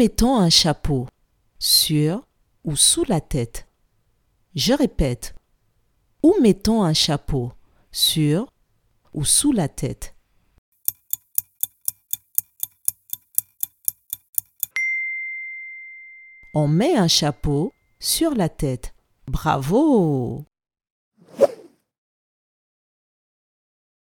mettons un chapeau Sur ou sous la tête Je répète. Où mettons un chapeau Sur ou sous la tête On met un chapeau sur la tête. Bravo